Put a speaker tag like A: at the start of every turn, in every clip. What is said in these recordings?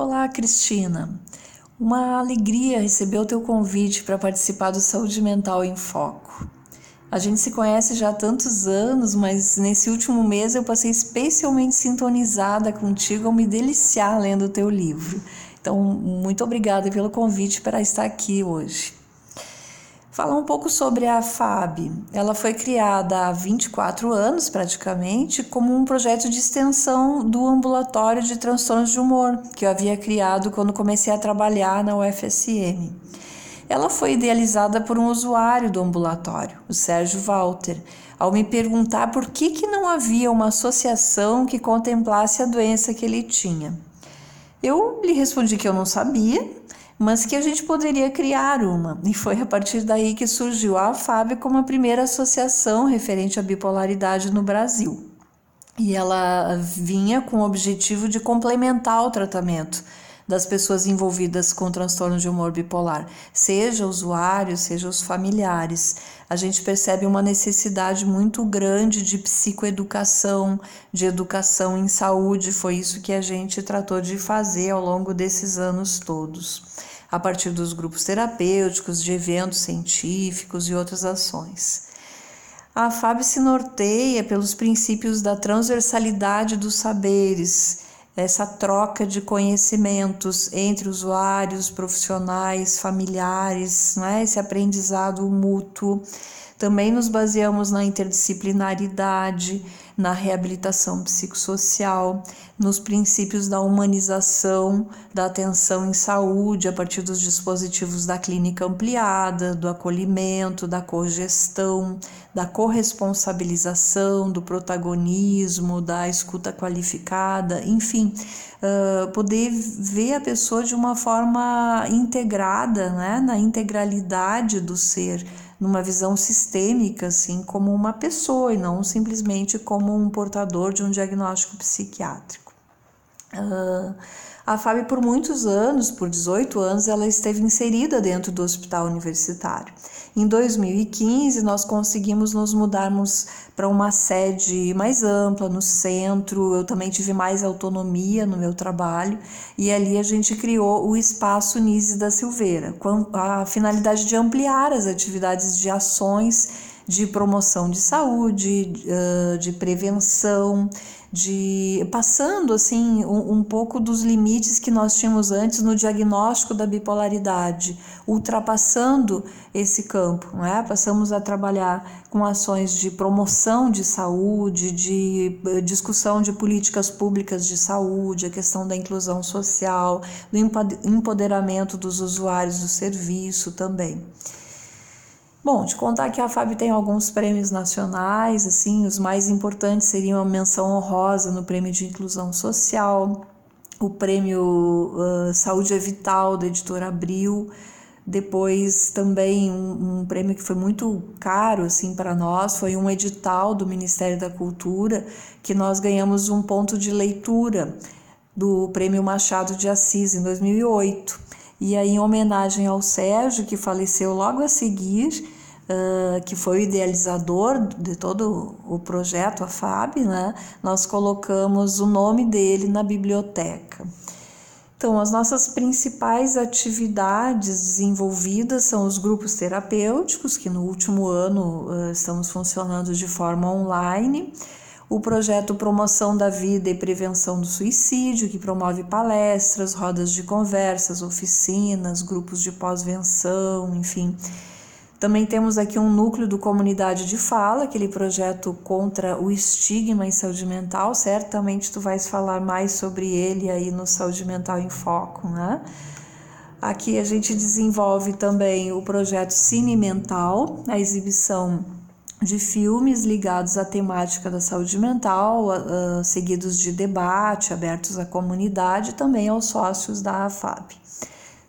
A: Olá, Cristina. Uma alegria receber o teu convite para participar do Saúde Mental em Foco. A gente se conhece já há tantos anos, mas nesse último mês eu passei especialmente sintonizada contigo ao me deliciar lendo o teu livro. Então, muito obrigada pelo convite para estar aqui hoje. Falar um pouco sobre a FAB. Ela foi criada há 24 anos, praticamente, como um projeto de extensão do ambulatório de transtornos de humor, que eu havia criado quando comecei a trabalhar na UFSM. Ela foi idealizada por um usuário do ambulatório, o Sérgio Walter, ao me perguntar por que, que não havia uma associação que contemplasse a doença que ele tinha. Eu lhe respondi que eu não sabia, mas que a gente poderia criar uma. E foi a partir daí que surgiu a AFAB como a primeira associação referente à bipolaridade no Brasil. E ela vinha com o objetivo de complementar o tratamento das pessoas envolvidas com transtorno de humor bipolar, seja usuários, seja os familiares. A gente percebe uma necessidade muito grande de psicoeducação, de educação em saúde, foi isso que a gente tratou de fazer ao longo desses anos todos, a partir dos grupos terapêuticos, de eventos científicos e outras ações. A FAB se norteia pelos princípios da transversalidade dos saberes essa troca de conhecimentos entre usuários, profissionais, familiares, né? esse aprendizado mútuo. Também nos baseamos na interdisciplinaridade, na reabilitação psicossocial, nos princípios da humanização, da atenção em saúde a partir dos dispositivos da clínica ampliada, do acolhimento, da cogestão, da corresponsabilização, do protagonismo, da escuta qualificada, enfim, uh, poder ver a pessoa de uma forma integrada, né, na integralidade do ser numa visão sistêmica, assim, como uma pessoa e não simplesmente como um portador de um diagnóstico psiquiátrico. Uh, a FAB, por muitos anos, por 18 anos, ela esteve inserida dentro do hospital universitário. Em 2015, nós conseguimos nos mudarmos para uma sede mais ampla no centro. Eu também tive mais autonomia no meu trabalho e ali a gente criou o espaço Nise da Silveira, com a finalidade de ampliar as atividades de ações de promoção de saúde, de prevenção, de passando assim um, um, pouco dos limites que nós tínhamos antes no diagnóstico da bipolaridade, ultrapassando esse campo, não é? Passamos a trabalhar com ações de promoção de saúde, de discussão de políticas públicas de saúde, a questão da inclusão social, do empoderamento dos usuários do serviço também. Bom, te contar que a FAB tem alguns prêmios nacionais, assim, os mais importantes seriam a menção honrosa no Prêmio de Inclusão Social, o Prêmio uh, Saúde é Vital da editora Abril, depois também um, um, prêmio que foi muito caro assim para nós foi um edital do Ministério da Cultura que nós ganhamos um ponto de leitura do Prêmio Machado de Assis em 2008 e aí, em homenagem ao Sérgio, que faleceu logo a seguir, uh, que foi o idealizador de todo o projeto, a FAB, né? nós colocamos o nome dele na biblioteca. Então, as nossas principais atividades desenvolvidas são os grupos terapêuticos, que no último ano uh, estamos funcionando de forma online o projeto Promoção da Vida e Prevenção do Suicídio, que promove palestras, rodas de conversas, oficinas, grupos de pós-venção, enfim. Também temos aqui um núcleo do Comunidade de Fala, aquele projeto contra o estigma em saúde mental. Certamente tu vais falar mais sobre ele aí no Saúde Mental em Foco, né? Aqui a gente desenvolve também o projeto Cine Mental, a exibição de filmes ligados à temática da saúde mental, uh, seguidos de debate, abertos à comunidade e também aos sócios da AFAB.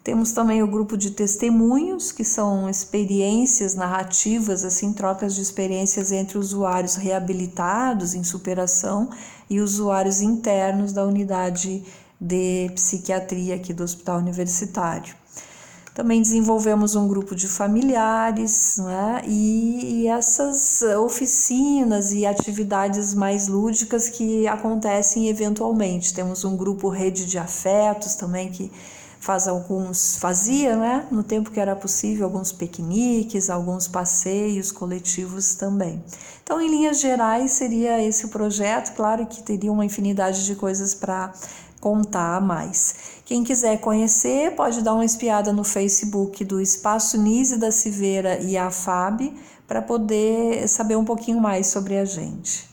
A: Temos também o grupo de testemunhos, que são experiências narrativas, assim, trocas de experiências entre usuários reabilitados em superação e usuários internos da unidade de psiquiatria aqui do Hospital Universitário. Também desenvolvemos um grupo de familiares, né? E, e essas oficinas e atividades mais lúdicas que acontecem eventualmente. Temos um grupo rede de afetos também que faz alguns fazia, né, no tempo que era possível, alguns piqueniques, alguns passeios coletivos também. Então, em linhas gerais, seria esse o projeto. Claro que teria uma infinidade de coisas para contar mais. Quem quiser conhecer, pode dar uma espiada no Facebook do Espaço Nise da Civeira e a FAB para poder saber um pouquinho mais sobre a gente.